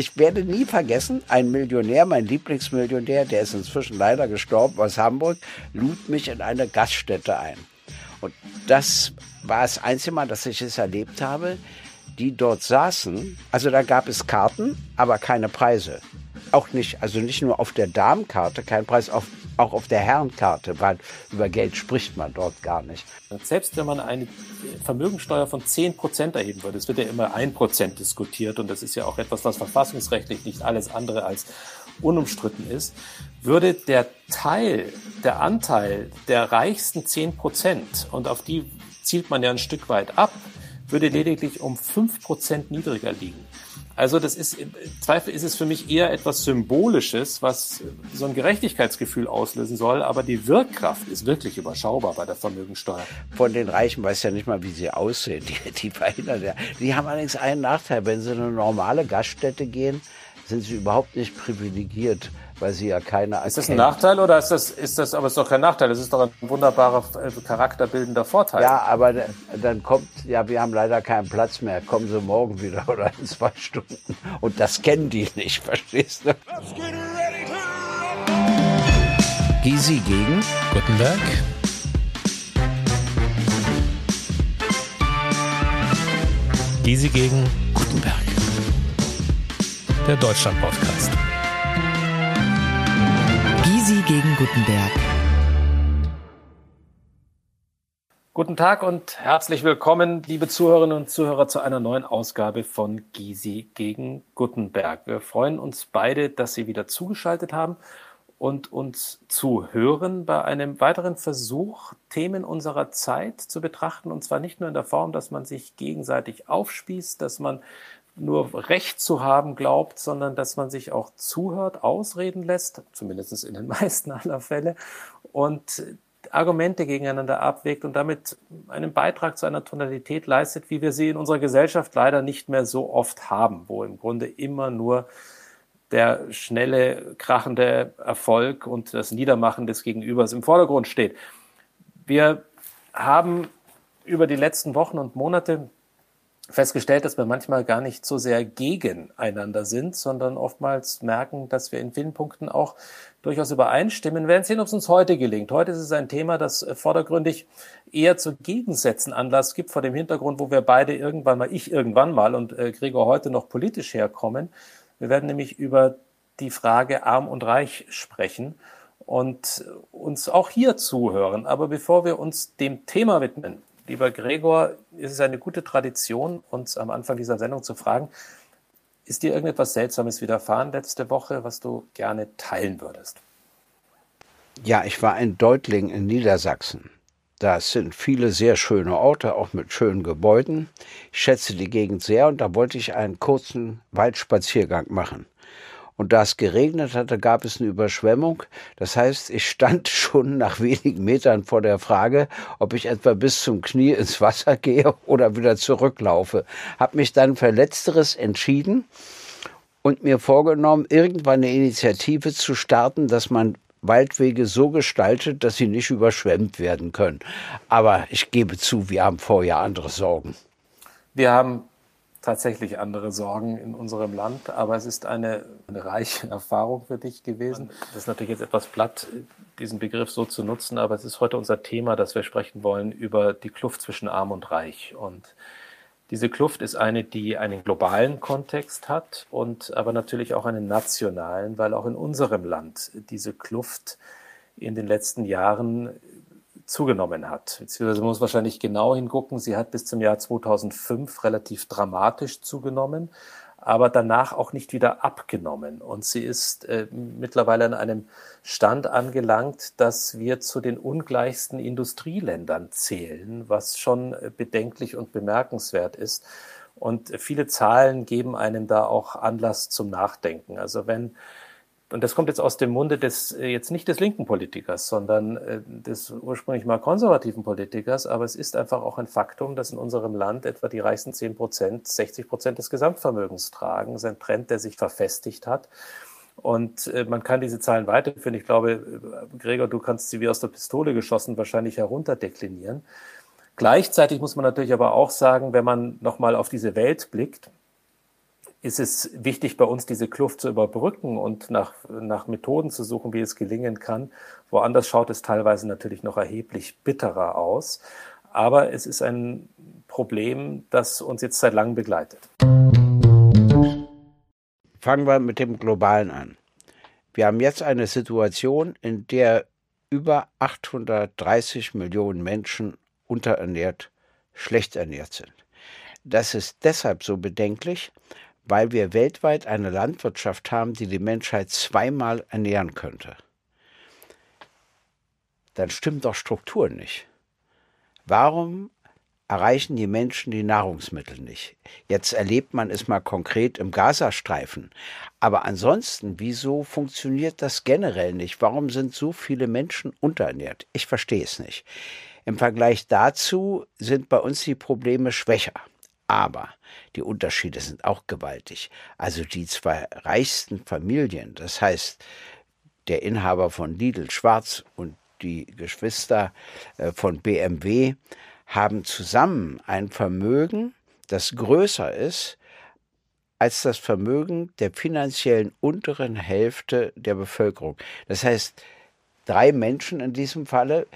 Ich werde nie vergessen, ein Millionär, mein Lieblingsmillionär, der ist inzwischen leider gestorben aus Hamburg, lud mich in eine Gaststätte ein. Und das war das einzige Mal, dass ich es erlebt habe, die dort saßen. Also da gab es Karten, aber keine Preise. Auch nicht, also nicht nur auf der Damenkarte, kein Preis, auf, auch auf der Herrenkarte, weil über Geld spricht man dort gar nicht. Selbst wenn man eine Vermögensteuer von 10 Prozent erheben würde, es wird ja immer ein Prozent diskutiert und das ist ja auch etwas, was verfassungsrechtlich nicht alles andere als unumstritten ist, würde der Teil, der Anteil der reichsten 10 Prozent, und auf die zielt man ja ein Stück weit ab, würde lediglich um 5 Prozent niedriger liegen. Also das ist, im Zweifel ist es für mich eher etwas Symbolisches, was so ein Gerechtigkeitsgefühl auslösen soll, aber die Wirkkraft ist wirklich überschaubar bei der Vermögensteuer. Von den Reichen weiß ja nicht mal, wie sie aussehen. Die, die verhindern ja. Die haben allerdings einen Nachteil. Wenn sie in eine normale Gaststätte gehen, sind sie überhaupt nicht privilegiert weil sie ja keine Ist das ein Nachteil oder ist das, ist das, aber es ist doch kein Nachteil, das ist doch ein wunderbarer äh, charakterbildender Vorteil. Ja, aber dann kommt, ja, wir haben leider keinen Platz mehr, kommen Sie morgen wieder oder in zwei Stunden. Und das kennen die nicht, verstehst du? Gysi gegen Gutenberg. Gysi gegen Gutenberg. Der Deutschland-Podcast. Gysi gegen Gutenberg. Guten Tag und herzlich willkommen, liebe Zuhörerinnen und Zuhörer, zu einer neuen Ausgabe von Gysi gegen Gutenberg. Wir freuen uns beide, dass Sie wieder zugeschaltet haben und uns zuhören bei einem weiteren Versuch, Themen unserer Zeit zu betrachten. Und zwar nicht nur in der Form, dass man sich gegenseitig aufspießt, dass man nur Recht zu haben glaubt, sondern dass man sich auch zuhört, ausreden lässt, zumindest in den meisten aller Fälle, und Argumente gegeneinander abwägt und damit einen Beitrag zu einer Tonalität leistet, wie wir sie in unserer Gesellschaft leider nicht mehr so oft haben, wo im Grunde immer nur der schnelle, krachende Erfolg und das Niedermachen des Gegenübers im Vordergrund steht. Wir haben über die letzten Wochen und Monate festgestellt, dass wir manchmal gar nicht so sehr gegeneinander sind, sondern oftmals merken, dass wir in vielen Punkten auch durchaus übereinstimmen. Wir werden sehen, ob es uns heute gelingt. Heute ist es ein Thema, das vordergründig eher zu Gegensätzen Anlass gibt, vor dem Hintergrund, wo wir beide irgendwann mal, ich irgendwann mal und äh, Gregor heute noch politisch herkommen. Wir werden nämlich über die Frage arm und reich sprechen und uns auch hier zuhören. Aber bevor wir uns dem Thema widmen, Lieber Gregor, ist es eine gute Tradition, uns am Anfang dieser Sendung zu fragen, ist dir irgendetwas Seltsames widerfahren letzte Woche, was du gerne teilen würdest? Ja, ich war ein Deutling in Niedersachsen. Das sind viele sehr schöne Orte, auch mit schönen Gebäuden. Ich schätze die Gegend sehr und da wollte ich einen kurzen Waldspaziergang machen. Und da es geregnet hatte, gab es eine Überschwemmung. Das heißt, ich stand schon nach wenigen Metern vor der Frage, ob ich etwa bis zum Knie ins Wasser gehe oder wieder zurücklaufe. Hab mich dann für Letzteres entschieden und mir vorgenommen, irgendwann eine Initiative zu starten, dass man Waldwege so gestaltet, dass sie nicht überschwemmt werden können. Aber ich gebe zu, wir haben vorher andere Sorgen. Wir haben tatsächlich andere Sorgen in unserem Land, aber es ist eine, eine reiche Erfahrung für dich gewesen. Das ist natürlich jetzt etwas platt, diesen Begriff so zu nutzen, aber es ist heute unser Thema, dass wir sprechen wollen über die Kluft zwischen Arm und Reich. Und diese Kluft ist eine, die einen globalen Kontext hat und aber natürlich auch einen nationalen, weil auch in unserem Land diese Kluft in den letzten Jahren zugenommen hat. Beziehungsweise muss wahrscheinlich genau hingucken. Sie hat bis zum Jahr 2005 relativ dramatisch zugenommen, aber danach auch nicht wieder abgenommen. Und sie ist äh, mittlerweile an einem Stand angelangt, dass wir zu den ungleichsten Industrieländern zählen, was schon äh, bedenklich und bemerkenswert ist. Und viele Zahlen geben einem da auch Anlass zum Nachdenken. Also wenn und das kommt jetzt aus dem Munde des, äh, jetzt nicht des linken Politikers, sondern äh, des ursprünglich mal konservativen Politikers, aber es ist einfach auch ein Faktum, dass in unserem Land etwa die reichsten 10 Prozent 60 Prozent des Gesamtvermögens tragen. Das ist ein Trend, der sich verfestigt hat. Und äh, man kann diese Zahlen weiterführen. Ich glaube, Gregor, du kannst sie wie aus der Pistole geschossen wahrscheinlich herunterdeklinieren. Gleichzeitig muss man natürlich aber auch sagen, wenn man nochmal auf diese Welt blickt, ist es wichtig bei uns, diese Kluft zu überbrücken und nach, nach Methoden zu suchen, wie es gelingen kann. Woanders schaut es teilweise natürlich noch erheblich bitterer aus. Aber es ist ein Problem, das uns jetzt seit langem begleitet. Fangen wir mit dem Globalen an. Wir haben jetzt eine Situation, in der über 830 Millionen Menschen unterernährt, schlecht ernährt sind. Das ist deshalb so bedenklich, weil wir weltweit eine Landwirtschaft haben, die die Menschheit zweimal ernähren könnte. Dann stimmt doch Struktur nicht. Warum erreichen die Menschen die Nahrungsmittel nicht? Jetzt erlebt man es mal konkret im Gazastreifen. Aber ansonsten, wieso funktioniert das generell nicht? Warum sind so viele Menschen unterernährt? Ich verstehe es nicht. Im Vergleich dazu sind bei uns die Probleme schwächer. Aber die Unterschiede sind auch gewaltig. Also die zwei reichsten Familien, das heißt der Inhaber von Lidl Schwarz und die Geschwister äh, von BMW, haben zusammen ein Vermögen, das größer ist als das Vermögen der finanziellen unteren Hälfte der Bevölkerung. Das heißt, drei Menschen in diesem Falle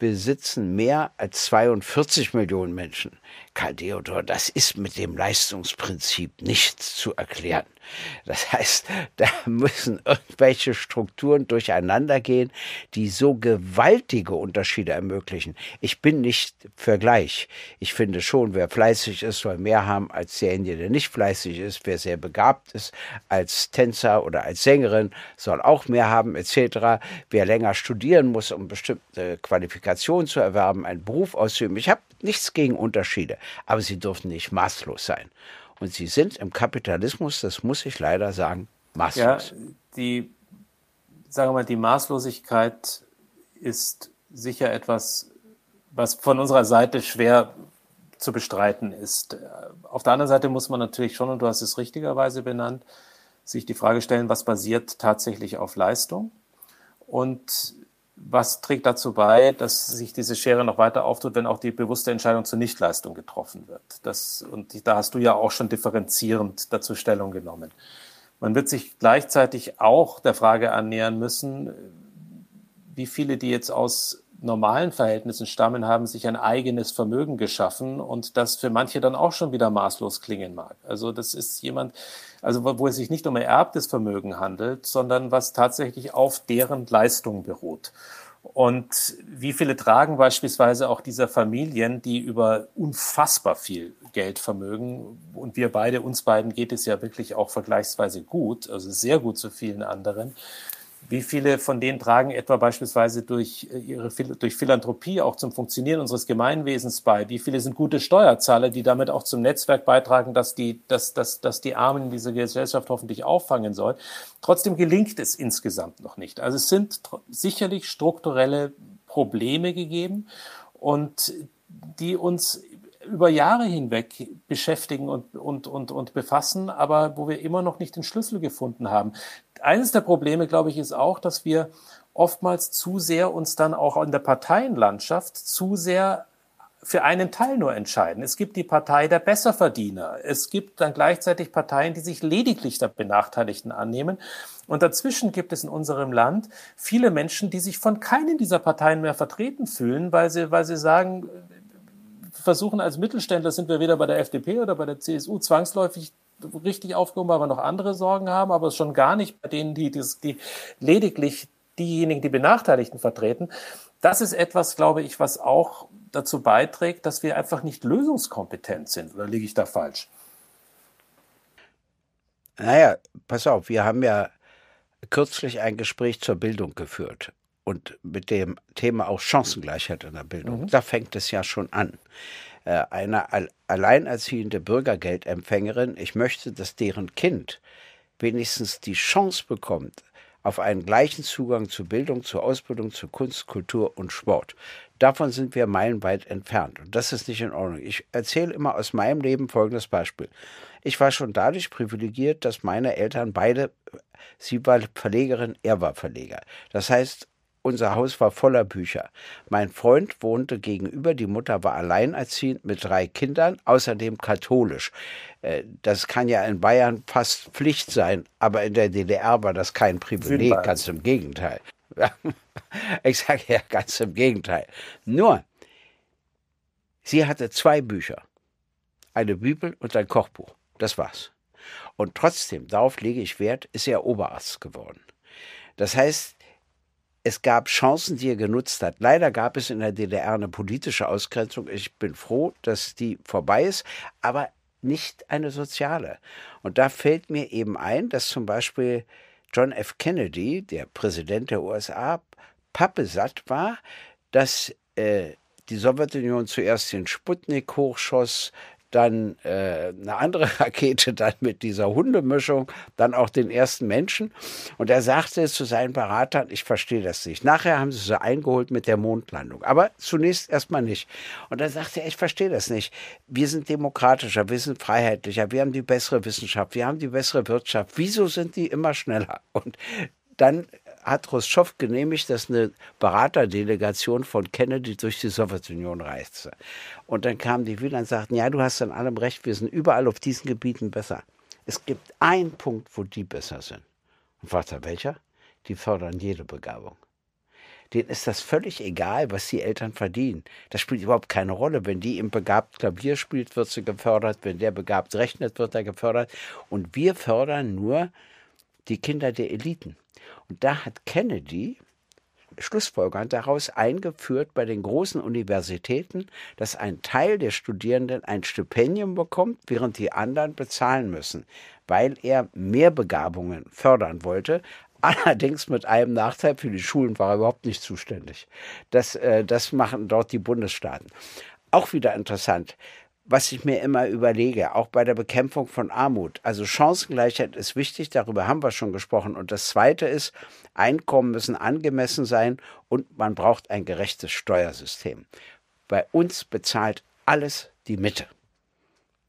besitzen mehr als 42 Millionen Menschen. Karl Theodor, das ist mit dem Leistungsprinzip nicht zu erklären. Das heißt, da müssen irgendwelche Strukturen durcheinander gehen, die so gewaltige Unterschiede ermöglichen. Ich bin nicht für gleich. Ich finde schon, wer fleißig ist, soll mehr haben als derjenige, der nicht fleißig ist. Wer sehr begabt ist als Tänzer oder als Sängerin, soll auch mehr haben, etc. Wer länger studieren muss, um bestimmte Qualifikationen zu erwerben, einen Beruf auszuüben. Ich habe nichts gegen Unterschiede, aber sie dürfen nicht maßlos sein. Und sie sind im Kapitalismus, das muss ich leider sagen, maßlos. Ja, die, sagen wir mal, die Maßlosigkeit ist sicher etwas, was von unserer Seite schwer zu bestreiten ist. Auf der anderen Seite muss man natürlich schon, und du hast es richtigerweise benannt, sich die Frage stellen, was basiert tatsächlich auf Leistung und was trägt dazu bei, dass sich diese Schere noch weiter auftut, wenn auch die bewusste Entscheidung zur Nichtleistung getroffen wird? Das, und da hast du ja auch schon differenzierend dazu Stellung genommen. Man wird sich gleichzeitig auch der Frage annähern müssen, wie viele, die jetzt aus normalen Verhältnissen stammen, haben sich ein eigenes Vermögen geschaffen und das für manche dann auch schon wieder maßlos klingen mag. Also das ist jemand, also wo es sich nicht um ererbtes Vermögen handelt, sondern was tatsächlich auf deren Leistung beruht. Und wie viele tragen beispielsweise auch dieser Familien, die über unfassbar viel Geld vermögen, und wir beide, uns beiden geht es ja wirklich auch vergleichsweise gut, also sehr gut zu vielen anderen, wie viele von denen tragen etwa beispielsweise durch äh, ihre durch Philanthropie auch zum Funktionieren unseres Gemeinwesens bei? Wie viele sind gute Steuerzahler, die damit auch zum Netzwerk beitragen, dass die, dass, dass, dass die Armen in dieser Gesellschaft hoffentlich auffangen soll? Trotzdem gelingt es insgesamt noch nicht. Also es sind sicherlich strukturelle Probleme gegeben und die uns über Jahre hinweg beschäftigen und, und, und, und befassen, aber wo wir immer noch nicht den Schlüssel gefunden haben. Eines der Probleme, glaube ich, ist auch, dass wir oftmals zu sehr uns dann auch in der Parteienlandschaft zu sehr für einen Teil nur entscheiden. Es gibt die Partei der Besserverdiener. Es gibt dann gleichzeitig Parteien, die sich lediglich der Benachteiligten annehmen. Und dazwischen gibt es in unserem Land viele Menschen, die sich von keinen dieser Parteien mehr vertreten fühlen, weil sie, weil sie sagen, versuchen als Mittelständler sind wir weder bei der FDP oder bei der CSU zwangsläufig richtig aufgehoben, weil wir noch andere Sorgen haben, aber schon gar nicht bei denen, die, die, die lediglich diejenigen, die Benachteiligten vertreten. Das ist etwas, glaube ich, was auch dazu beiträgt, dass wir einfach nicht lösungskompetent sind. Oder liege ich da falsch? Naja, pass auf, wir haben ja kürzlich ein Gespräch zur Bildung geführt und mit dem Thema auch Chancengleichheit in der Bildung. Mhm. Da fängt es ja schon an. Äh, eine alleinerziehende Bürgergeldempfängerin, ich möchte, dass deren Kind wenigstens die Chance bekommt auf einen gleichen Zugang zu Bildung, zu Ausbildung, zu Kunst, Kultur und Sport. Davon sind wir meilenweit entfernt. Und das ist nicht in Ordnung. Ich erzähle immer aus meinem Leben folgendes Beispiel. Ich war schon dadurch privilegiert, dass meine Eltern beide, sie war Verlegerin, er war Verleger. Das heißt, unser Haus war voller Bücher. Mein Freund wohnte gegenüber, die Mutter war alleinerziehend mit drei Kindern, außerdem katholisch. Äh, das kann ja in Bayern fast Pflicht sein, aber in der DDR war das kein Privileg, ganz im Gegenteil. Ich sage ja ganz im Gegenteil. Nur, sie hatte zwei Bücher. Eine Bibel und ein Kochbuch. Das war's. Und trotzdem, darauf lege ich Wert, ist er Oberarzt geworden. Das heißt, es gab Chancen, die er genutzt hat. Leider gab es in der DDR eine politische Ausgrenzung. Ich bin froh, dass die vorbei ist, aber nicht eine soziale. Und da fällt mir eben ein, dass zum Beispiel John F. Kennedy, der Präsident der USA, pappesatt war, dass äh, die Sowjetunion zuerst den Sputnik hochschoss, dann äh, eine andere Rakete, dann mit dieser Hundemischung, dann auch den ersten Menschen. Und er sagte zu seinen Beratern, ich verstehe das nicht. Nachher haben sie sie eingeholt mit der Mondlandung, aber zunächst erstmal nicht. Und er sagte er, ich verstehe das nicht. Wir sind demokratischer, wir sind freiheitlicher, wir haben die bessere Wissenschaft, wir haben die bessere Wirtschaft. Wieso sind die immer schneller? Und dann hat Khrushchev genehmigt, dass eine Beraterdelegation von Kennedy durch die Sowjetunion reiste. Und dann kamen die wieder und sagten, ja, du hast an allem recht, wir sind überall auf diesen Gebieten besser. Es gibt einen Punkt, wo die besser sind. Und warte, welcher? Die fördern jede Begabung. Denen ist das völlig egal, was die Eltern verdienen. Das spielt überhaupt keine Rolle. Wenn die im begabt Klavier spielt, wird sie gefördert. Wenn der begabt rechnet, wird er gefördert. Und wir fördern nur die Kinder der Eliten. Und da hat Kennedy schlussfolgernd daraus eingeführt bei den großen Universitäten, dass ein Teil der Studierenden ein Stipendium bekommt, während die anderen bezahlen müssen, weil er mehr Begabungen fördern wollte. Allerdings mit einem Nachteil, für die Schulen war er überhaupt nicht zuständig. Das, äh, das machen dort die Bundesstaaten. Auch wieder interessant was ich mir immer überlege, auch bei der Bekämpfung von Armut. Also Chancengleichheit ist wichtig, darüber haben wir schon gesprochen. Und das Zweite ist, Einkommen müssen angemessen sein und man braucht ein gerechtes Steuersystem. Bei uns bezahlt alles die Mitte.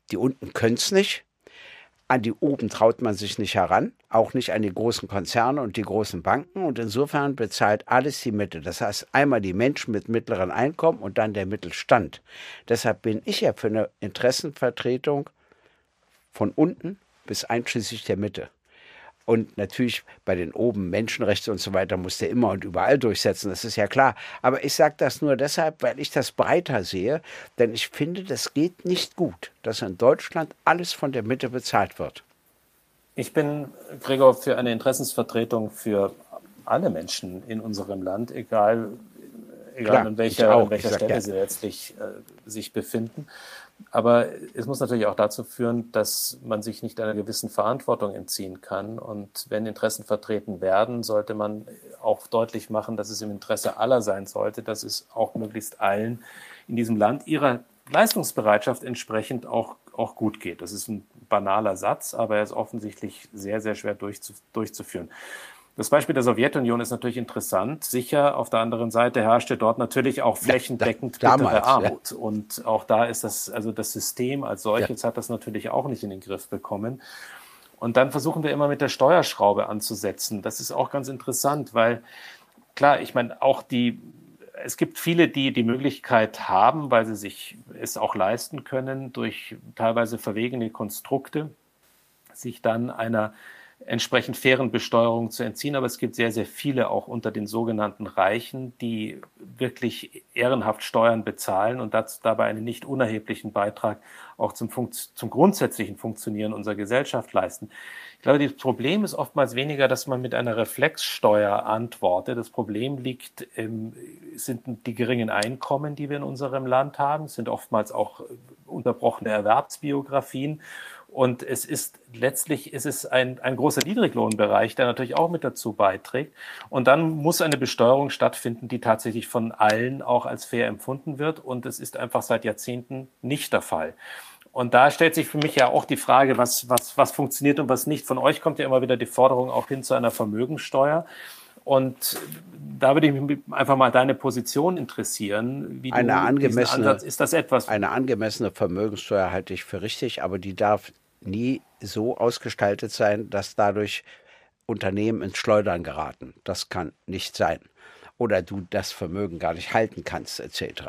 Die unten können es nicht, an die oben traut man sich nicht heran, auch nicht an die großen Konzerne und die großen Banken. Und insofern bezahlt alles die Mitte. Das heißt einmal die Menschen mit mittleren Einkommen und dann der Mittelstand. Deshalb bin ich ja für eine Interessenvertretung von unten bis einschließlich der Mitte. Und natürlich bei den oben Menschenrechte und so weiter muss der immer und überall durchsetzen, das ist ja klar. Aber ich sage das nur deshalb, weil ich das breiter sehe, denn ich finde, das geht nicht gut, dass in Deutschland alles von der Mitte bezahlt wird. Ich bin, Gregor, für eine Interessensvertretung für alle Menschen in unserem Land, egal, egal Klar, an welcher, an welcher Stelle ja. sie letztlich äh, sich befinden. Aber es muss natürlich auch dazu führen, dass man sich nicht einer gewissen Verantwortung entziehen kann. Und wenn Interessen vertreten werden, sollte man auch deutlich machen, dass es im Interesse aller sein sollte, dass es auch möglichst allen in diesem Land ihrer Leistungsbereitschaft entsprechend auch, auch gut geht. Das ist ein banaler Satz, aber er ist offensichtlich sehr, sehr schwer durchzuführen. Das Beispiel der Sowjetunion ist natürlich interessant. Sicher, auf der anderen Seite herrschte dort natürlich auch flächendeckend ja, da, damals, Armut. Ja. Und auch da ist das, also das System als solches ja. hat das natürlich auch nicht in den Griff bekommen. Und dann versuchen wir immer mit der Steuerschraube anzusetzen. Das ist auch ganz interessant, weil klar, ich meine, auch die, es gibt viele, die die Möglichkeit haben, weil sie sich es auch leisten können, durch teilweise verwegene Konstrukte, sich dann einer entsprechend fairen Besteuerung zu entziehen. Aber es gibt sehr, sehr viele auch unter den sogenannten Reichen, die wirklich ehrenhaft Steuern bezahlen und das, dabei einen nicht unerheblichen Beitrag auch zum, zum grundsätzlichen Funktionieren unserer Gesellschaft leisten. Ich glaube, das Problem ist oftmals weniger, dass man mit einer Reflexsteuer antwortet. Das Problem liegt, im, sind die geringen Einkommen, die wir in unserem Land haben, es sind oftmals auch unterbrochene Erwerbsbiografien und es ist letztlich ist es ein, ein großer Niedriglohnbereich, der natürlich auch mit dazu beiträgt. Und dann muss eine Besteuerung stattfinden, die tatsächlich von allen auch als fair empfunden wird. Und es ist einfach seit Jahrzehnten nicht der Fall. Und da stellt sich für mich ja auch die Frage, was, was, was funktioniert und was nicht. Von euch kommt ja immer wieder die Forderung auch hin zu einer Vermögensteuer. Und da würde ich mich einfach mal deine Position interessieren. Wie eine angemessene, Ansatz, ist das etwas? Eine angemessene Vermögenssteuer halte ich für richtig, aber die darf nie so ausgestaltet sein, dass dadurch Unternehmen ins Schleudern geraten. Das kann nicht sein. Oder du das Vermögen gar nicht halten kannst, etc.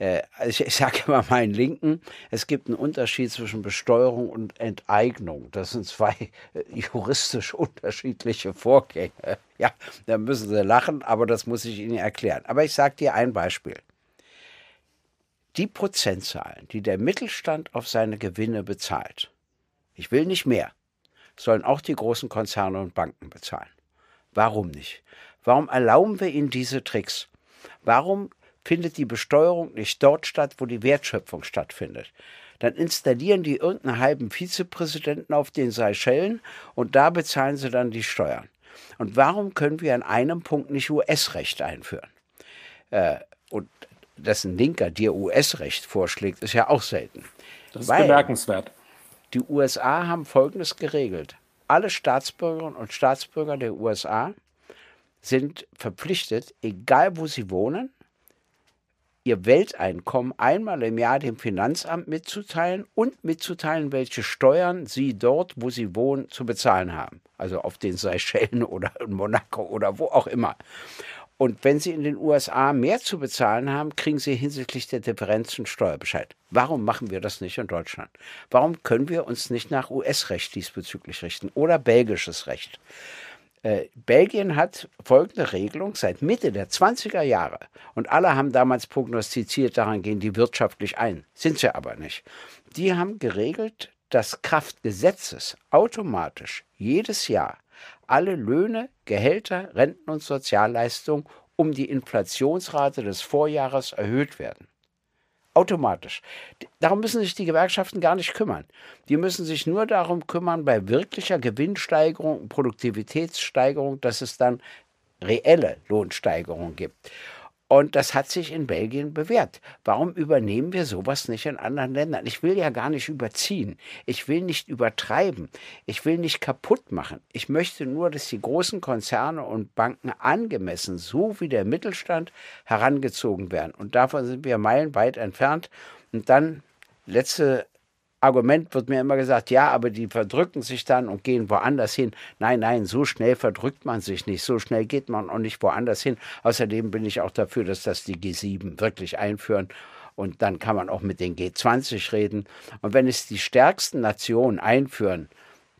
Äh, ich sage immer meinen Linken, es gibt einen Unterschied zwischen Besteuerung und Enteignung. Das sind zwei äh, juristisch unterschiedliche Vorgänge. Ja, da müssen Sie lachen, aber das muss ich Ihnen erklären. Aber ich sage dir ein Beispiel. Die Prozentzahlen, die der Mittelstand auf seine Gewinne bezahlt, ich will nicht mehr, sollen auch die großen Konzerne und Banken bezahlen. Warum nicht? Warum erlauben wir ihnen diese Tricks? Warum findet die Besteuerung nicht dort statt, wo die Wertschöpfung stattfindet? Dann installieren die irgendeinen halben Vizepräsidenten auf den Seychellen und da bezahlen sie dann die Steuern. Und warum können wir an einem Punkt nicht US-Recht einführen? Äh, und dass ein Linker dir US-Recht vorschlägt, ist ja auch selten. Das ist bemerkenswert. Die USA haben Folgendes geregelt. Alle Staatsbürgerinnen und Staatsbürger der USA sind verpflichtet, egal wo sie wohnen, ihr Welteinkommen einmal im Jahr dem Finanzamt mitzuteilen und mitzuteilen, welche Steuern sie dort, wo sie wohnen, zu bezahlen haben. Also auf den Seychellen oder in Monaco oder wo auch immer. Und wenn Sie in den USA mehr zu bezahlen haben, kriegen Sie hinsichtlich der Differenzen Steuerbescheid. Warum machen wir das nicht in Deutschland? Warum können wir uns nicht nach US-Recht diesbezüglich richten oder belgisches Recht? Äh, Belgien hat folgende Regelung seit Mitte der 20er Jahre. Und alle haben damals prognostiziert, daran gehen die wirtschaftlich ein. Sind sie aber nicht. Die haben geregelt, dass Kraft Gesetzes automatisch jedes Jahr alle Löhne, Gehälter, Renten und Sozialleistungen um die Inflationsrate des Vorjahres erhöht werden. Automatisch. Darum müssen sich die Gewerkschaften gar nicht kümmern. Die müssen sich nur darum kümmern, bei wirklicher Gewinnsteigerung und Produktivitätssteigerung, dass es dann reelle Lohnsteigerungen gibt. Und das hat sich in Belgien bewährt. Warum übernehmen wir sowas nicht in anderen Ländern? Ich will ja gar nicht überziehen. Ich will nicht übertreiben. Ich will nicht kaputt machen. Ich möchte nur, dass die großen Konzerne und Banken angemessen, so wie der Mittelstand, herangezogen werden. Und davon sind wir meilenweit entfernt. Und dann letzte Argument wird mir immer gesagt, ja, aber die verdrücken sich dann und gehen woanders hin. Nein, nein, so schnell verdrückt man sich nicht. So schnell geht man auch nicht woanders hin. Außerdem bin ich auch dafür, dass das die G7 wirklich einführen. Und dann kann man auch mit den G20 reden. Und wenn es die stärksten Nationen einführen,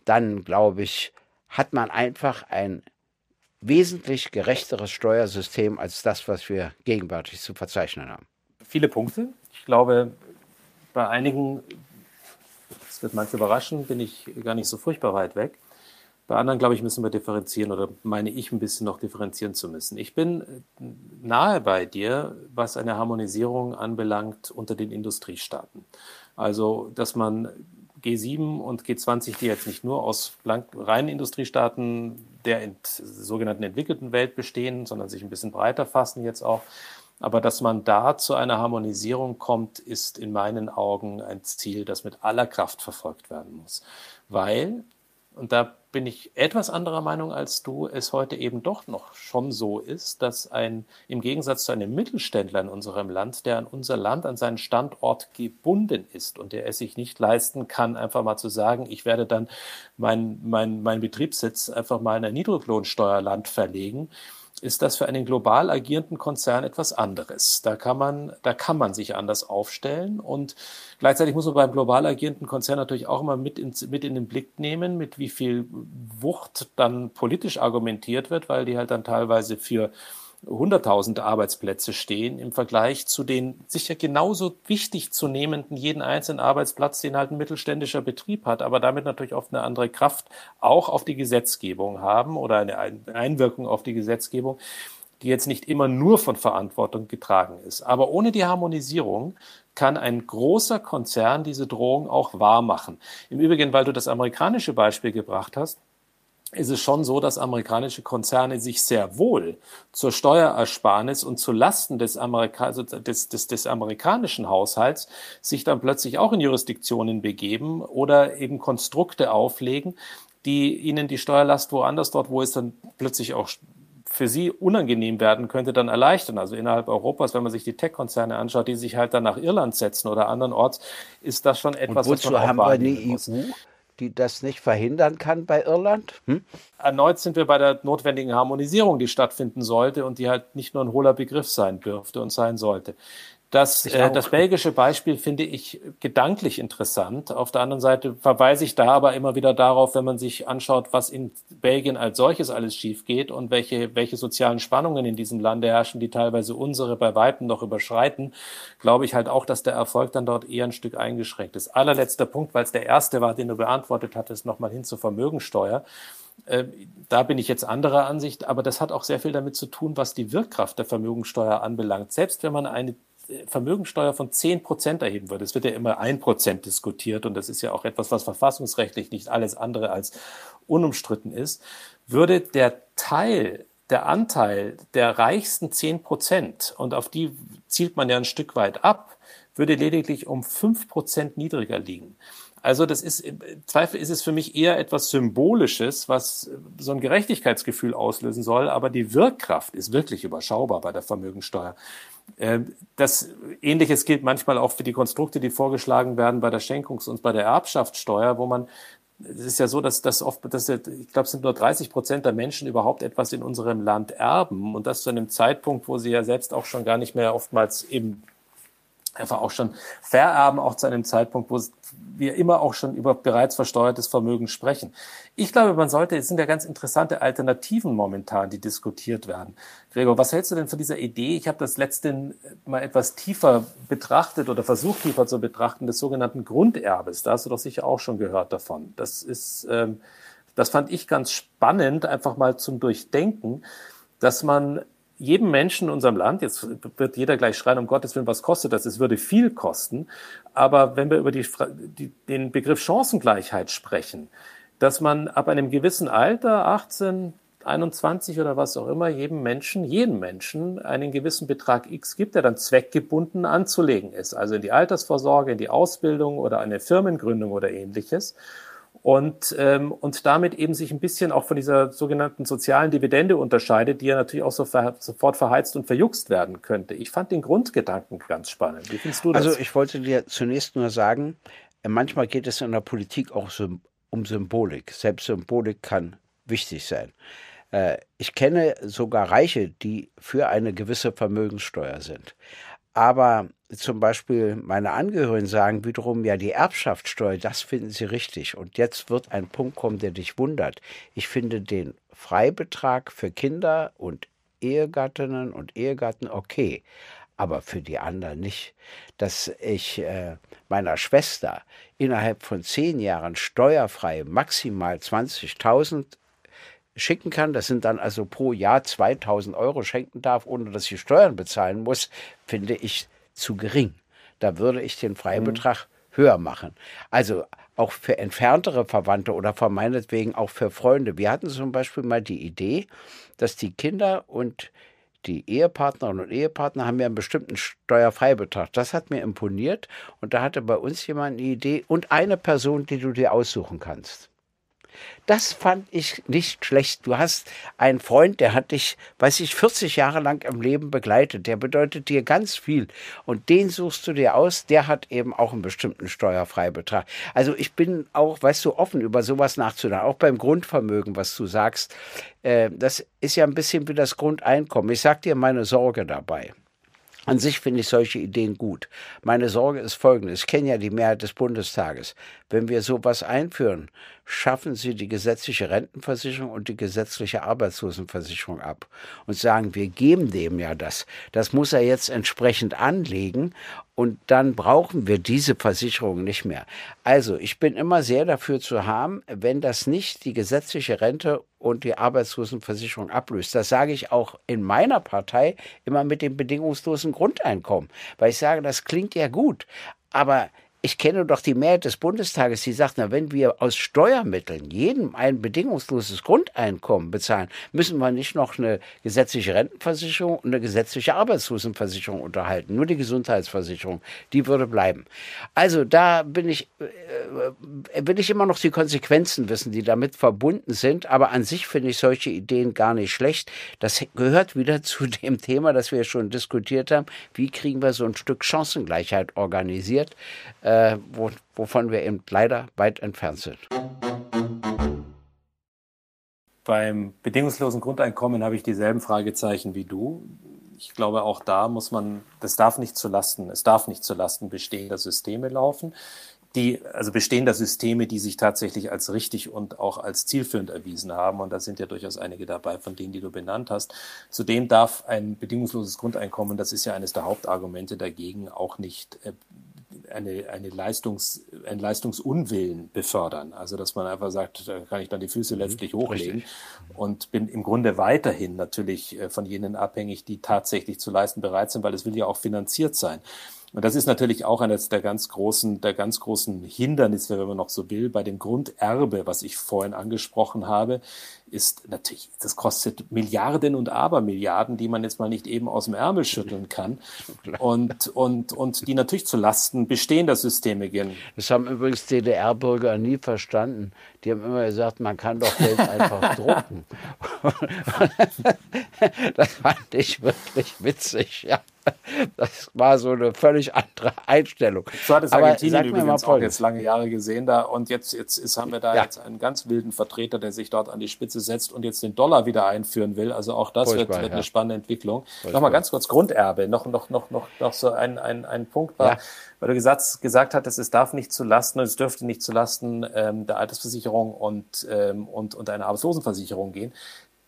dann glaube ich, hat man einfach ein wesentlich gerechteres Steuersystem als das, was wir gegenwärtig zu verzeichnen haben. Viele Punkte. Ich glaube, bei einigen das wird manche überraschen, bin ich gar nicht so furchtbar weit weg. Bei anderen, glaube ich, müssen wir differenzieren oder meine ich ein bisschen noch differenzieren zu müssen. Ich bin äh, nahe bei dir, was eine Harmonisierung anbelangt unter den Industriestaaten. Also, dass man G7 und G20, die jetzt nicht nur aus reinen Industriestaaten der ent, sogenannten entwickelten Welt bestehen, sondern sich ein bisschen breiter fassen jetzt auch, aber dass man da zu einer Harmonisierung kommt, ist in meinen Augen ein Ziel, das mit aller Kraft verfolgt werden muss. Weil, und da bin ich etwas anderer Meinung als du, es heute eben doch noch schon so ist, dass ein, im Gegensatz zu einem Mittelständler in unserem Land, der an unser Land, an seinen Standort gebunden ist und der es sich nicht leisten kann, einfach mal zu sagen, ich werde dann meinen mein, mein Betriebssitz einfach mal in ein Niedriglohnsteuerland verlegen, ist das für einen global agierenden Konzern etwas anderes. Da kann man, da kann man sich anders aufstellen und gleichzeitig muss man beim global agierenden Konzern natürlich auch immer mit, ins, mit in den Blick nehmen, mit wie viel Wucht dann politisch argumentiert wird, weil die halt dann teilweise für hunderttausende Arbeitsplätze stehen im Vergleich zu den sicher genauso wichtig zu nehmenden jeden einzelnen Arbeitsplatz, den halt ein mittelständischer Betrieb hat, aber damit natürlich oft eine andere Kraft auch auf die Gesetzgebung haben oder eine Einwirkung auf die Gesetzgebung, die jetzt nicht immer nur von Verantwortung getragen ist. Aber ohne die Harmonisierung kann ein großer Konzern diese Drohung auch wahr machen. Im Übrigen, weil du das amerikanische Beispiel gebracht hast, ist es schon so, dass amerikanische Konzerne sich sehr wohl zur Steuerersparnis und zu Lasten des, Amerika also des, des, des amerikanischen Haushalts sich dann plötzlich auch in Jurisdiktionen begeben oder eben Konstrukte auflegen, die ihnen die Steuerlast woanders dort, wo es dann plötzlich auch für sie unangenehm werden könnte, dann erleichtern. Also innerhalb Europas, wenn man sich die Tech-Konzerne anschaut, die sich halt dann nach Irland setzen oder andernorts, ist das schon etwas, und wozu was man haben wir eine EU? Die das nicht verhindern kann bei Irland? Hm? Erneut sind wir bei der notwendigen Harmonisierung, die stattfinden sollte und die halt nicht nur ein hohler Begriff sein dürfte und sein sollte. Das, äh, das belgische Beispiel finde ich gedanklich interessant. Auf der anderen Seite verweise ich da aber immer wieder darauf, wenn man sich anschaut, was in Belgien als solches alles schief geht und welche, welche sozialen Spannungen in diesem Lande herrschen, die teilweise unsere bei Weitem noch überschreiten, glaube ich halt auch, dass der Erfolg dann dort eher ein Stück eingeschränkt ist. Allerletzter Punkt, weil es der erste war, den du beantwortet hattest, nochmal hin zur Vermögensteuer. Äh, da bin ich jetzt anderer Ansicht, aber das hat auch sehr viel damit zu tun, was die Wirkkraft der Vermögensteuer anbelangt. Selbst wenn man eine Vermögensteuer von 10 Prozent erheben würde. Es wird ja immer ein Prozent diskutiert und das ist ja auch etwas, was verfassungsrechtlich nicht alles andere als unumstritten ist, würde der Teil, der Anteil der reichsten 10 Prozent, und auf die zielt man ja ein Stück weit ab, würde lediglich um 5 Prozent niedriger liegen. Also das ist, im Zweifel ist es für mich eher etwas Symbolisches, was so ein Gerechtigkeitsgefühl auslösen soll, aber die Wirkkraft ist wirklich überschaubar bei der Vermögensteuer. Ähm, das Ähnliches gilt manchmal auch für die Konstrukte, die vorgeschlagen werden bei der Schenkungs- und bei der Erbschaftssteuer, wo man es ist ja so, dass das oft, dass, ich glaube, es sind nur 30 Prozent der Menschen überhaupt etwas in unserem Land erben und das zu einem Zeitpunkt, wo sie ja selbst auch schon gar nicht mehr oftmals eben einfach auch schon vererben, auch zu einem Zeitpunkt, wo wir immer auch schon über bereits versteuertes Vermögen sprechen. Ich glaube, man sollte, es sind ja ganz interessante Alternativen momentan, die diskutiert werden. Gregor, was hältst du denn von dieser Idee? Ich habe das letzte mal etwas tiefer betrachtet oder versucht tiefer zu betrachten, des sogenannten Grunderbes. Da hast du doch sicher auch schon gehört davon. Das ist, ähm, das fand ich ganz spannend, einfach mal zum Durchdenken, dass man jedem Menschen in unserem Land, jetzt wird jeder gleich schreien, um Gottes Willen, was kostet das? Es würde viel kosten. Aber wenn wir über die, die, den Begriff Chancengleichheit sprechen, dass man ab einem gewissen Alter, 18, 21 oder was auch immer, jedem Menschen, jedem Menschen einen gewissen Betrag X gibt, der dann zweckgebunden anzulegen ist. Also in die Altersvorsorge, in die Ausbildung oder eine Firmengründung oder ähnliches und, ähm, und damit eben sich ein bisschen auch von dieser sogenannten sozialen Dividende unterscheidet, die ja natürlich auch so ver sofort verheizt und verjuckst werden könnte. Ich fand den Grundgedanken ganz spannend. Wie findest du das? Also ich wollte dir zunächst nur sagen, äh, manchmal geht es in der Politik auch um Symbolik. Selbst Symbolik kann wichtig sein. Äh, ich kenne sogar Reiche, die für eine gewisse Vermögenssteuer sind. Aber zum Beispiel meine Angehörigen sagen wiederum, ja, die Erbschaftssteuer, das finden sie richtig. Und jetzt wird ein Punkt kommen, der dich wundert. Ich finde den Freibetrag für Kinder und Ehegattinnen und Ehegatten okay, aber für die anderen nicht. Dass ich äh, meiner Schwester innerhalb von zehn Jahren steuerfrei maximal 20.000 schicken kann, das sind dann also pro Jahr 2000 Euro schenken darf, ohne dass ich Steuern bezahlen muss, finde ich zu gering. Da würde ich den Freibetrag mhm. höher machen. Also auch für entferntere Verwandte oder von meinetwegen auch für Freunde. Wir hatten zum Beispiel mal die Idee, dass die Kinder und die Ehepartnerinnen und Ehepartner haben ja einen bestimmten Steuerfreibetrag. Das hat mir imponiert und da hatte bei uns jemand eine Idee und eine Person, die du dir aussuchen kannst. Das fand ich nicht schlecht. Du hast einen Freund, der hat dich, weiß ich, 40 Jahre lang im Leben begleitet. Der bedeutet dir ganz viel. Und den suchst du dir aus. Der hat eben auch einen bestimmten Steuerfreibetrag. Also ich bin auch, weißt du, offen über sowas nachzudenken. Auch beim Grundvermögen, was du sagst. Äh, das ist ja ein bisschen wie das Grundeinkommen. Ich sag dir meine Sorge dabei. An sich finde ich solche Ideen gut. Meine Sorge ist folgende. Ich kenne ja die Mehrheit des Bundestages. Wenn wir sowas einführen, schaffen sie die gesetzliche Rentenversicherung und die gesetzliche Arbeitslosenversicherung ab und sagen, wir geben dem ja das. Das muss er jetzt entsprechend anlegen und dann brauchen wir diese Versicherung nicht mehr. Also, ich bin immer sehr dafür zu haben, wenn das nicht die gesetzliche Rente und die Arbeitslosenversicherung ablöst. Das sage ich auch in meiner Partei immer mit dem bedingungslosen Grundeinkommen, weil ich sage, das klingt ja gut, aber ich kenne doch die Mehrheit des Bundestages, die sagt, na, wenn wir aus Steuermitteln jedem ein bedingungsloses Grundeinkommen bezahlen, müssen wir nicht noch eine gesetzliche Rentenversicherung und eine gesetzliche Arbeitslosenversicherung unterhalten. Nur die Gesundheitsversicherung, die würde bleiben. Also da bin ich, äh, will ich immer noch die Konsequenzen wissen, die damit verbunden sind. Aber an sich finde ich solche Ideen gar nicht schlecht. Das gehört wieder zu dem Thema, das wir schon diskutiert haben. Wie kriegen wir so ein Stück Chancengleichheit organisiert? Äh, äh, wo, wovon wir eben leider weit entfernt sind. Beim bedingungslosen Grundeinkommen habe ich dieselben Fragezeichen wie du. Ich glaube, auch da muss man, das darf nicht zu Lasten, es darf nicht zu Lasten bestehender Systeme laufen die, also bestehender Systeme, die sich tatsächlich als richtig und auch als zielführend erwiesen haben. Und da sind ja durchaus einige dabei, von denen, die du benannt hast. Zudem darf ein bedingungsloses Grundeinkommen, das ist ja eines der Hauptargumente dagegen, auch nicht äh, eine, eine Leistungs, ein Leistungsunwillen befördern. Also dass man einfach sagt, da kann ich dann die Füße mhm, letztlich hochlegen Richtig. und bin im Grunde weiterhin natürlich äh, von jenen abhängig, die tatsächlich zu leisten bereit sind, weil es will ja auch finanziert sein. Und das ist natürlich auch eines der ganz großen, der ganz großen Hindernisse, wenn man noch so will, bei dem Grunderbe, was ich vorhin angesprochen habe, ist natürlich, das kostet Milliarden und Abermilliarden, die man jetzt mal nicht eben aus dem Ärmel schütteln kann und, und, und die natürlich zu Lasten bestehender Systeme gehen. Das haben übrigens DDR-Bürger nie verstanden. Die haben immer gesagt, man kann doch Geld einfach drucken. das fand ich wirklich witzig, ja. Das war so eine völlig andere Einstellung. So hat es Argentinien übrigens auch jetzt lange Jahre gesehen da und jetzt, jetzt ist, haben wir da ja. jetzt einen ganz wilden Vertreter, der sich dort an die Spitze setzt und jetzt den Dollar wieder einführen will. Also auch das Furchtbar, wird, wird ja. eine spannende Entwicklung. Nochmal ganz kurz Grunderbe, noch, noch, noch, noch, noch so ein, ein, ein Punkt war, ja. weil du gesagt, gesagt hattest, es darf nicht zu Lasten, es dürfte nicht zu Lasten ähm, der Altersversicherung und, ähm, und, und einer Arbeitslosenversicherung gehen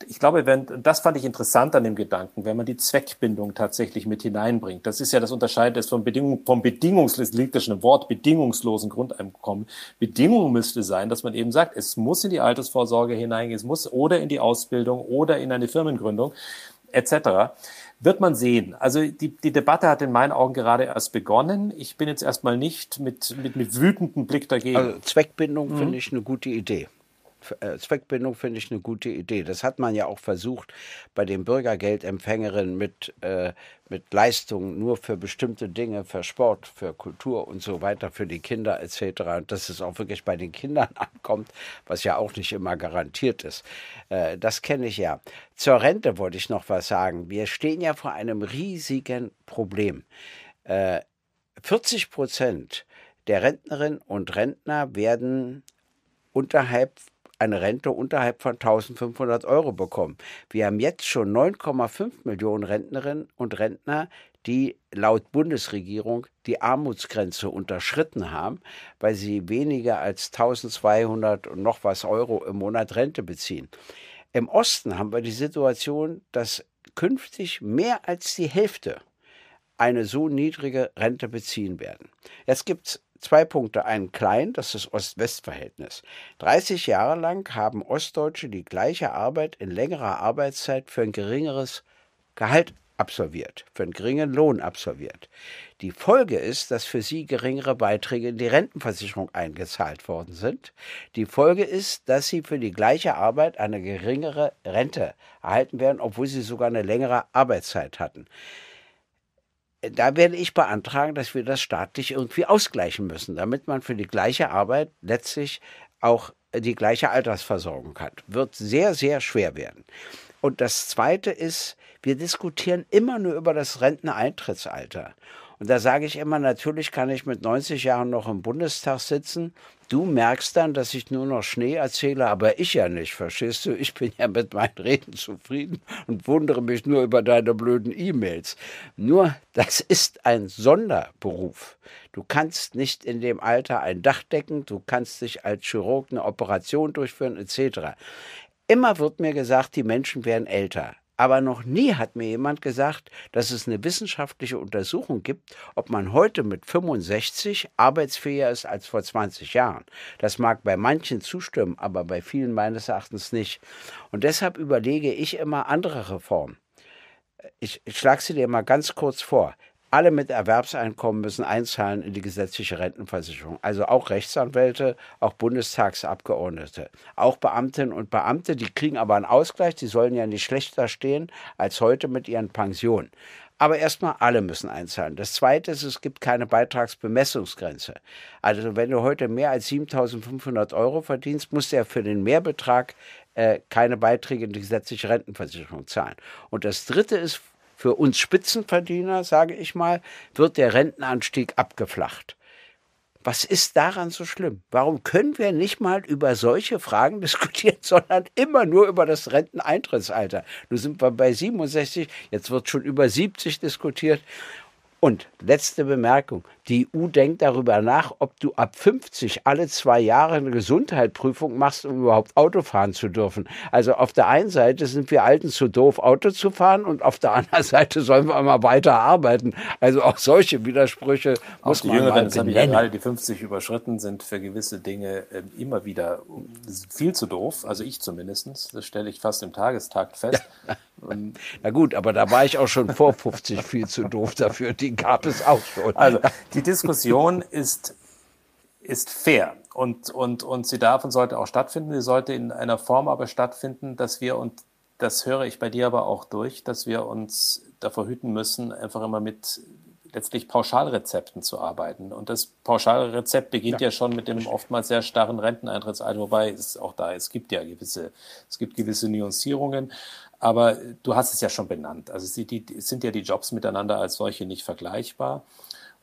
ich glaube, wenn, das fand ich interessant an dem Gedanken, wenn man die Zweckbindung tatsächlich mit hineinbringt. Das ist ja das Unterscheidende vom, Bedingung, vom bedingungslosen, liegt ja schon im Wort, bedingungslosen Grundeinkommen. Bedingung müsste sein, dass man eben sagt, es muss in die Altersvorsorge hineingehen, es muss oder in die Ausbildung oder in eine Firmengründung etc. Wird man sehen. Also die, die Debatte hat in meinen Augen gerade erst begonnen. Ich bin jetzt erstmal nicht mit, mit, mit wütendem Blick dagegen. Also Zweckbindung mhm. finde ich eine gute Idee. Äh, Zweckbindung finde ich eine gute Idee. Das hat man ja auch versucht bei den Bürgergeldempfängerinnen mit, äh, mit Leistungen nur für bestimmte Dinge, für Sport, für Kultur und so weiter, für die Kinder etc. Und dass es auch wirklich bei den Kindern ankommt, was ja auch nicht immer garantiert ist. Äh, das kenne ich ja. Zur Rente wollte ich noch was sagen. Wir stehen ja vor einem riesigen Problem. Äh, 40 Prozent der Rentnerinnen und Rentner werden unterhalb eine Rente unterhalb von 1500 Euro bekommen. Wir haben jetzt schon 9,5 Millionen Rentnerinnen und Rentner, die laut Bundesregierung die Armutsgrenze unterschritten haben, weil sie weniger als 1200 und noch was Euro im Monat Rente beziehen. Im Osten haben wir die Situation, dass künftig mehr als die Hälfte eine so niedrige Rente beziehen werden. Jetzt gibt es zwei Punkte. Einen kleinen, das ist das Ost-West-Verhältnis. 30 Jahre lang haben Ostdeutsche die gleiche Arbeit in längerer Arbeitszeit für ein geringeres Gehalt absolviert, für einen geringen Lohn absolviert. Die Folge ist, dass für sie geringere Beiträge in die Rentenversicherung eingezahlt worden sind. Die Folge ist, dass sie für die gleiche Arbeit eine geringere Rente erhalten werden, obwohl sie sogar eine längere Arbeitszeit hatten da werde ich beantragen, dass wir das staatlich irgendwie ausgleichen müssen, damit man für die gleiche Arbeit letztlich auch die gleiche Altersversorgung hat. Wird sehr, sehr schwer werden. Und das Zweite ist, wir diskutieren immer nur über das Renteneintrittsalter. Und da sage ich immer, natürlich kann ich mit 90 Jahren noch im Bundestag sitzen. Du merkst dann, dass ich nur noch Schnee erzähle, aber ich ja nicht, verstehst du? Ich bin ja mit meinen Reden zufrieden und wundere mich nur über deine blöden E-Mails. Nur, das ist ein Sonderberuf. Du kannst nicht in dem Alter ein Dach decken, du kannst dich als Chirurg eine Operation durchführen, etc. Immer wird mir gesagt, die Menschen werden älter. Aber noch nie hat mir jemand gesagt, dass es eine wissenschaftliche Untersuchung gibt, ob man heute mit 65 arbeitsfähiger ist als vor 20 Jahren. Das mag bei manchen zustimmen, aber bei vielen meines Erachtens nicht. Und deshalb überlege ich immer andere Reformen. Ich, ich schlage sie dir mal ganz kurz vor. Alle mit Erwerbseinkommen müssen einzahlen in die gesetzliche Rentenversicherung. Also auch Rechtsanwälte, auch Bundestagsabgeordnete, auch Beamtinnen und Beamte, die kriegen aber einen Ausgleich, die sollen ja nicht schlechter stehen als heute mit ihren Pensionen. Aber erstmal alle müssen einzahlen. Das Zweite ist, es gibt keine Beitragsbemessungsgrenze. Also wenn du heute mehr als 7.500 Euro verdienst, musst du ja für den Mehrbetrag äh, keine Beiträge in die gesetzliche Rentenversicherung zahlen. Und das Dritte ist für uns Spitzenverdiener, sage ich mal, wird der Rentenanstieg abgeflacht. Was ist daran so schlimm? Warum können wir nicht mal über solche Fragen diskutieren, sondern immer nur über das Renteneintrittsalter? Nun sind wir bei 67, jetzt wird schon über 70 diskutiert. Und letzte Bemerkung. Die EU denkt darüber nach, ob du ab 50 alle zwei Jahre eine Gesundheitsprüfung machst, um überhaupt Auto fahren zu dürfen. Also auf der einen Seite sind wir Alten zu doof, Auto zu fahren und auf der anderen Seite sollen wir mal weiter arbeiten. Also auch solche Widersprüche auch muss die man Jüngeren, das habe ich ja gerade die 50 überschritten, sind für gewisse Dinge äh, immer wieder viel zu doof. Also ich zumindest. Das stelle ich fast im Tagestakt fest. Ja. Na gut, aber da war ich auch schon vor 50 viel zu doof dafür. Die gab es auch schon. Also die Diskussion ist, ist fair und, und, und sie darf und sollte auch stattfinden. Sie sollte in einer Form aber stattfinden, dass wir, und das höre ich bei dir aber auch durch, dass wir uns davor hüten müssen, einfach immer mit letztlich Pauschalrezepten zu arbeiten. Und das Pauschalrezept beginnt ja, ja schon mit dem oftmals sehr starren Renteneintrittsalter, wobei es auch da, es gibt ja gewisse, es gibt gewisse Nuancierungen. Aber du hast es ja schon benannt. Also die, die sind ja die Jobs miteinander als solche nicht vergleichbar.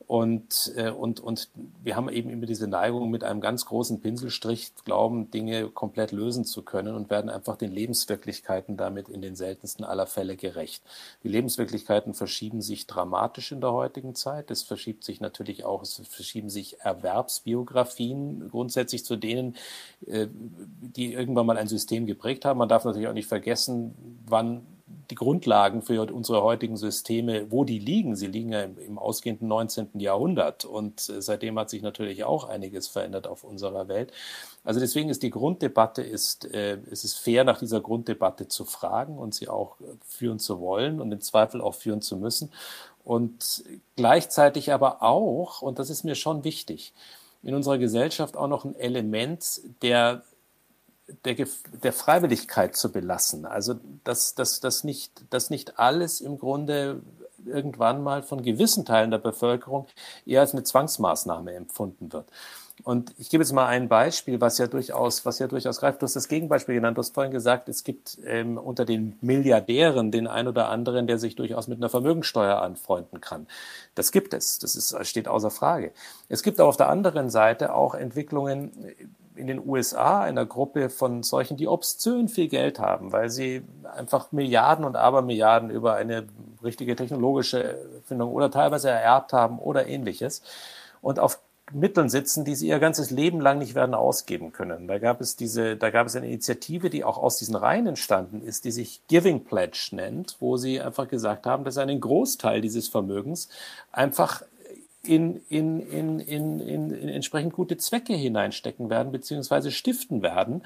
Und, äh, und, und wir haben eben immer diese Neigung, mit einem ganz großen Pinselstrich glauben, Dinge komplett lösen zu können und werden einfach den Lebenswirklichkeiten damit in den seltensten aller Fälle gerecht. Die Lebenswirklichkeiten verschieben sich dramatisch in der heutigen Zeit. Es verschiebt sich natürlich auch, es verschieben sich Erwerbsbiografien grundsätzlich zu denen, äh, die irgendwann mal ein System geprägt haben. Man darf natürlich auch nicht vergessen, wann die Grundlagen für unsere heutigen Systeme, wo die liegen. Sie liegen ja im, im ausgehenden 19. Jahrhundert und äh, seitdem hat sich natürlich auch einiges verändert auf unserer Welt. Also deswegen ist die Grunddebatte, ist, äh, es ist fair, nach dieser Grunddebatte zu fragen und sie auch äh, führen zu wollen und im Zweifel auch führen zu müssen. Und gleichzeitig aber auch, und das ist mir schon wichtig, in unserer Gesellschaft auch noch ein Element der der, der Freiwilligkeit zu belassen. Also dass, dass, dass, nicht, dass nicht alles im Grunde irgendwann mal von gewissen Teilen der Bevölkerung eher als eine Zwangsmaßnahme empfunden wird. Und ich gebe jetzt mal ein Beispiel, was ja durchaus, was ja durchaus greift. Du hast das Gegenbeispiel genannt. Du hast vorhin gesagt, es gibt ähm, unter den Milliardären den ein oder anderen, der sich durchaus mit einer Vermögensteuer anfreunden kann. Das gibt es. Das ist, steht außer Frage. Es gibt aber auf der anderen Seite auch Entwicklungen, in den USA einer Gruppe von solchen, die obszön viel Geld haben, weil sie einfach Milliarden und Abermilliarden über eine richtige technologische Erfindung oder teilweise ererbt haben oder ähnliches und auf Mitteln sitzen, die sie ihr ganzes Leben lang nicht werden ausgeben können. Da gab es diese, da gab es eine Initiative, die auch aus diesen Reihen entstanden ist, die sich Giving Pledge nennt, wo sie einfach gesagt haben, dass einen Großteil dieses Vermögens einfach in, in, in, in, in, in entsprechend gute Zwecke hineinstecken werden, beziehungsweise stiften werden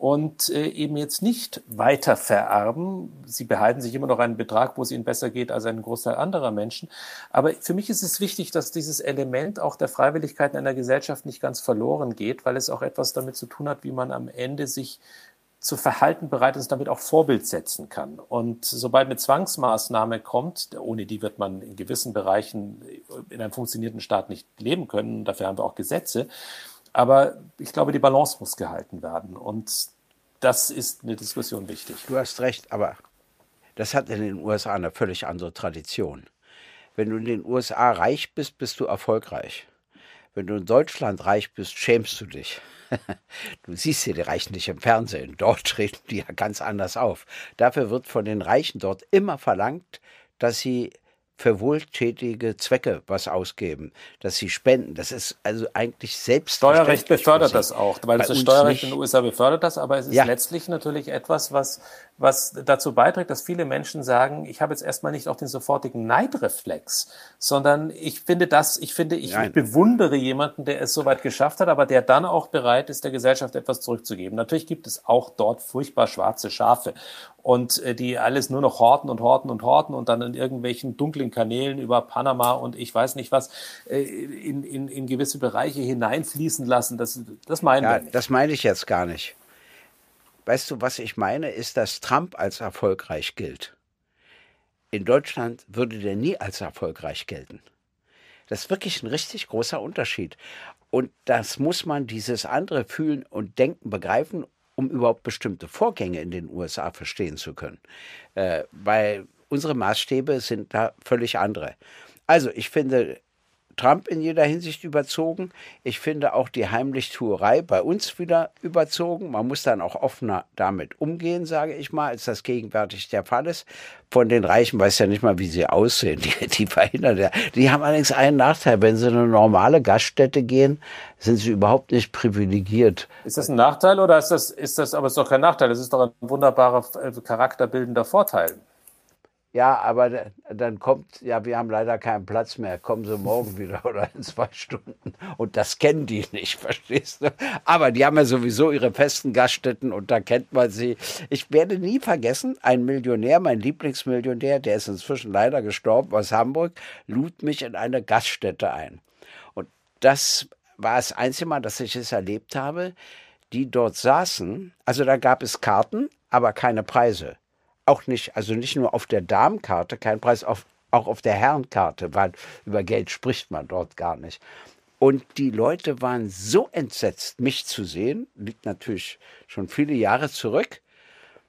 und äh, eben jetzt nicht weiter vererben. Sie behalten sich immer noch einen Betrag, wo es ihnen besser geht als ein Großteil anderer Menschen. Aber für mich ist es wichtig, dass dieses Element auch der Freiwilligkeit in einer Gesellschaft nicht ganz verloren geht, weil es auch etwas damit zu tun hat, wie man am Ende sich zu Verhalten bereit ist, damit auch Vorbild setzen kann. Und sobald eine Zwangsmaßnahme kommt, ohne die wird man in gewissen Bereichen in einem funktionierenden Staat nicht leben können, dafür haben wir auch Gesetze, aber ich glaube, die Balance muss gehalten werden. Und das ist eine Diskussion wichtig. Du hast recht, aber das hat in den USA eine völlig andere Tradition. Wenn du in den USA reich bist, bist du erfolgreich. Wenn du in Deutschland reich bist, schämst du dich. Du siehst hier die Reichen nicht im Fernsehen. Dort treten die ja ganz anders auf. Dafür wird von den Reichen dort immer verlangt, dass sie für wohltätige Zwecke was ausgeben, dass sie spenden. Das ist also eigentlich selbst. Steuerrecht befördert das auch, weil das Steuerrecht nicht. in den USA befördert das, aber es ist ja. letztlich natürlich etwas, was, was dazu beiträgt, dass viele Menschen sagen, ich habe jetzt erstmal nicht auch den sofortigen Neidreflex, sondern ich finde das, ich finde, ich, ich bewundere jemanden, der es soweit geschafft hat, aber der dann auch bereit ist, der Gesellschaft etwas zurückzugeben. Natürlich gibt es auch dort furchtbar schwarze Schafe und äh, die alles nur noch horten und horten und horten und dann in irgendwelchen dunklen Kanälen über Panama und ich weiß nicht was äh, in, in, in gewisse Bereiche hineinfließen lassen. Das, das meinen ja, wir nicht. Das meine ich jetzt gar nicht. Weißt du, was ich meine, ist, dass Trump als erfolgreich gilt. In Deutschland würde der nie als erfolgreich gelten. Das ist wirklich ein richtig großer Unterschied. Und das muss man dieses andere fühlen und denken, begreifen, um überhaupt bestimmte Vorgänge in den USA verstehen zu können. Äh, weil unsere Maßstäbe sind da völlig andere. Also ich finde, Trump in jeder Hinsicht überzogen. Ich finde auch die Heimlichtuerei bei uns wieder überzogen. Man muss dann auch offener damit umgehen, sage ich mal, als das gegenwärtig der Fall ist. Von den Reichen weiß ja nicht mal, wie sie aussehen. Die, die verhindern ja. Die haben allerdings einen Nachteil. Wenn sie in eine normale Gaststätte gehen, sind sie überhaupt nicht privilegiert. Ist das ein Nachteil oder ist das, ist das, aber ist doch kein Nachteil. Das ist doch ein wunderbarer äh, charakterbildender Vorteil. Ja, aber dann kommt, ja, wir haben leider keinen Platz mehr. Kommen Sie morgen wieder oder in zwei Stunden. Und das kennen die nicht, verstehst du? Aber die haben ja sowieso ihre festen Gaststätten und da kennt man sie. Ich werde nie vergessen, ein Millionär, mein Lieblingsmillionär, der ist inzwischen leider gestorben aus Hamburg, lud mich in eine Gaststätte ein. Und das war das einzige Mal, dass ich es erlebt habe, die dort saßen. Also da gab es Karten, aber keine Preise auch nicht, also nicht nur auf der Damenkarte kein Preis, auf, auch auf der Herrenkarte, weil über Geld spricht man dort gar nicht. Und die Leute waren so entsetzt, mich zu sehen, liegt natürlich schon viele Jahre zurück,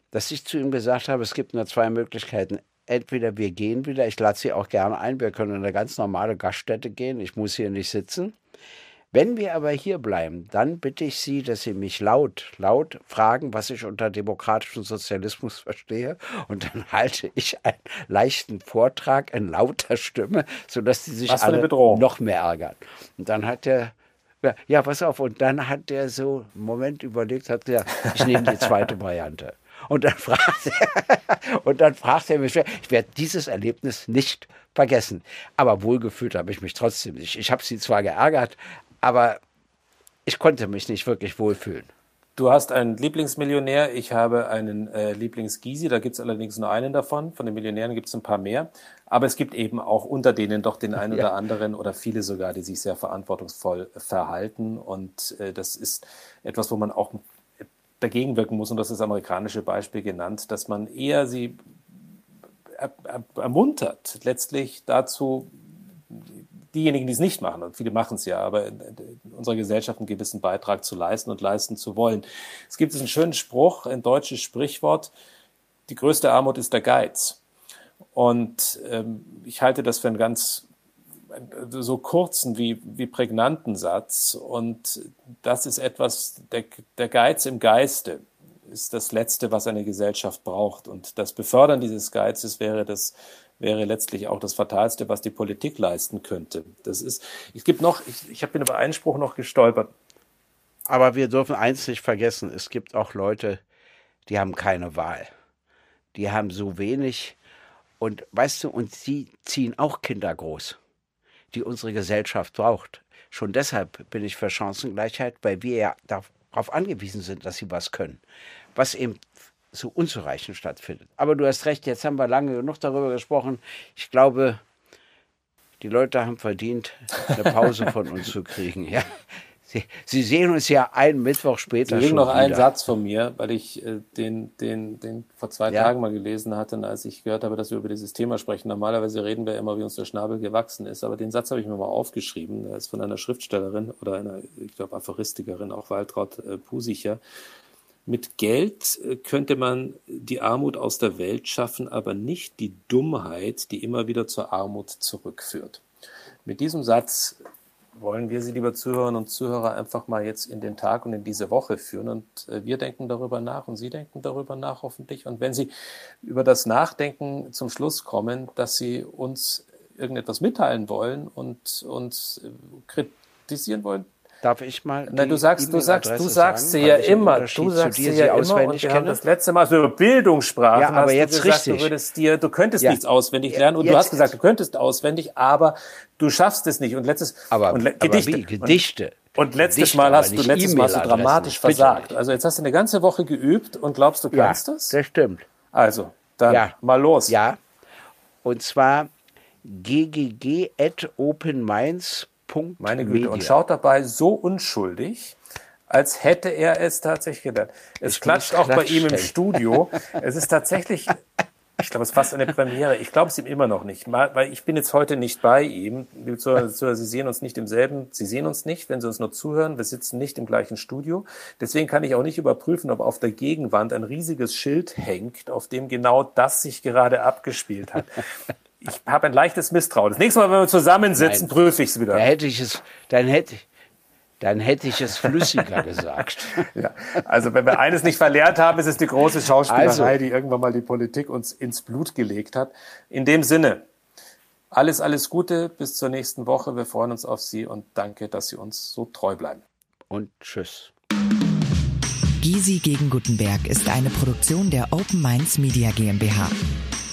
dass ich zu ihm gesagt habe, es gibt nur zwei Möglichkeiten. Entweder wir gehen wieder, ich lade Sie auch gerne ein, wir können in eine ganz normale Gaststätte gehen, ich muss hier nicht sitzen. Wenn wir aber hier bleiben, dann bitte ich Sie, dass Sie mich laut, laut fragen, was ich unter demokratischem Sozialismus verstehe. Und dann halte ich einen leichten Vortrag in lauter Stimme, sodass Sie sich alle noch mehr ärgern. Und dann hat er ja, pass auf. Und dann hat der so einen Moment überlegt, hat gesagt, ich nehme die zweite Variante. Und dann fragt er, und dann fragt er mich, ich werde dieses Erlebnis nicht vergessen. Aber wohlgefühlt habe ich mich trotzdem nicht. Ich habe sie zwar geärgert, aber ich konnte mich nicht wirklich wohlfühlen. Du hast einen Lieblingsmillionär, ich habe einen äh, Lieblingsgysi, da gibt es allerdings nur einen davon. Von den Millionären gibt es ein paar mehr. Aber es gibt eben auch unter denen doch den einen ja. oder anderen oder viele sogar, die sich sehr verantwortungsvoll verhalten. Und äh, das ist etwas, wo man auch dagegen wirken muss. Und das ist das amerikanische Beispiel genannt, dass man eher sie ermuntert, letztlich dazu diejenigen, die es nicht machen, und viele machen es ja, aber in unserer Gesellschaft einen gewissen Beitrag zu leisten und leisten zu wollen. Es gibt einen schönen Spruch, ein deutsches Sprichwort, die größte Armut ist der Geiz. Und ähm, ich halte das für einen ganz so kurzen wie, wie prägnanten Satz. Und das ist etwas, der, der Geiz im Geiste ist das Letzte, was eine Gesellschaft braucht. Und das Befördern dieses Geizes wäre das wäre letztlich auch das Fatalste, was die Politik leisten könnte. Das ist, es gibt noch, ich, ich bin über einen Spruch noch gestolpert. Aber wir dürfen eins nicht vergessen, es gibt auch Leute, die haben keine Wahl. Die haben so wenig und weißt du, und sie ziehen auch Kinder groß, die unsere Gesellschaft braucht. Schon deshalb bin ich für Chancengleichheit, weil wir ja darauf angewiesen sind, dass sie was können. Was eben so unzureichend stattfindet. Aber du hast recht, jetzt haben wir lange genug darüber gesprochen. Ich glaube, die Leute haben verdient, eine Pause von uns zu kriegen. Ja. Sie, Sie, sehen uns ja einen Mittwoch später. Sie kriegen noch wieder. einen Satz von mir, weil ich äh, den, den, den vor zwei ja. Tagen mal gelesen hatte, als ich gehört habe, dass wir über dieses Thema sprechen. Normalerweise reden wir immer, wie uns der Schnabel gewachsen ist, aber den Satz habe ich mir mal aufgeschrieben. Der ist von einer Schriftstellerin oder einer, ich glaube, Aphoristikerin, auch Waltraud äh, Pusicher. Mit Geld äh, könnte man die Armut aus der Welt schaffen, aber nicht die Dummheit, die immer wieder zur Armut zurückführt. Mit diesem Satz wollen wir Sie, liebe Zuhörerinnen und Zuhörer, einfach mal jetzt in den Tag und in diese Woche führen. Und äh, wir denken darüber nach und Sie denken darüber nach hoffentlich. Und wenn Sie über das Nachdenken zum Schluss kommen, dass Sie uns irgendetwas mitteilen wollen und uns äh, kritisieren wollen, Darf ich mal? Nein, du sagst, du sagst, du sagst sie ja immer. Du sagst sie ja immer. Und wir haben das letzte Mal so über Bildungssprachen. Ja, aber jetzt du gesagt, richtig. Du würdest dir, du könntest ja. nichts auswendig lernen. Und jetzt. du hast gesagt, du könntest auswendig, aber du schaffst es nicht. Und letztes, aber, und aber Gedichte. Wie? Gedichte. Und, letztes Gedichte, Mal hast du, letztes Mal hast du dramatisch versagt. Also jetzt hast du eine ganze Woche geübt und glaubst, du kannst ja, das? Das stimmt. Also, dann ja. mal los. Ja. Und zwar ggg.openminds Punkt. Meine Güte. Media. Und schaut dabei so unschuldig, als hätte er es tatsächlich gedacht. Es ich klatscht auch bei ihm im Studio. es ist tatsächlich, ich glaube, es ist fast eine Premiere. Ich glaube es ihm immer noch nicht, weil ich bin jetzt heute nicht bei ihm. Sie sehen uns nicht im selben, Sie sehen uns nicht, wenn Sie uns nur zuhören. Wir sitzen nicht im gleichen Studio. Deswegen kann ich auch nicht überprüfen, ob auf der Gegenwand ein riesiges Schild hängt, auf dem genau das sich gerade abgespielt hat. Ich habe ein leichtes Misstrauen. Das nächste Mal, wenn wir zusammensitzen, Nein. prüfe ich es Da wieder. hätte ich es, dann hätte, dann hätte ich es flüssiger gesagt. Ja. Also wenn wir eines nicht verlernt haben, ist es die große Schauspielerei, Also. die irgendwann mal die Politik uns ins Blut gelegt hat. In dem Sinne, alles, alles Gute, bis zur nächsten Woche. Wir freuen uns auf Sie und danke, dass Sie uns so treu bleiben. Und tschüss. Gysi gegen Gutenberg ist eine Produktion der Open Minds Media GmbH.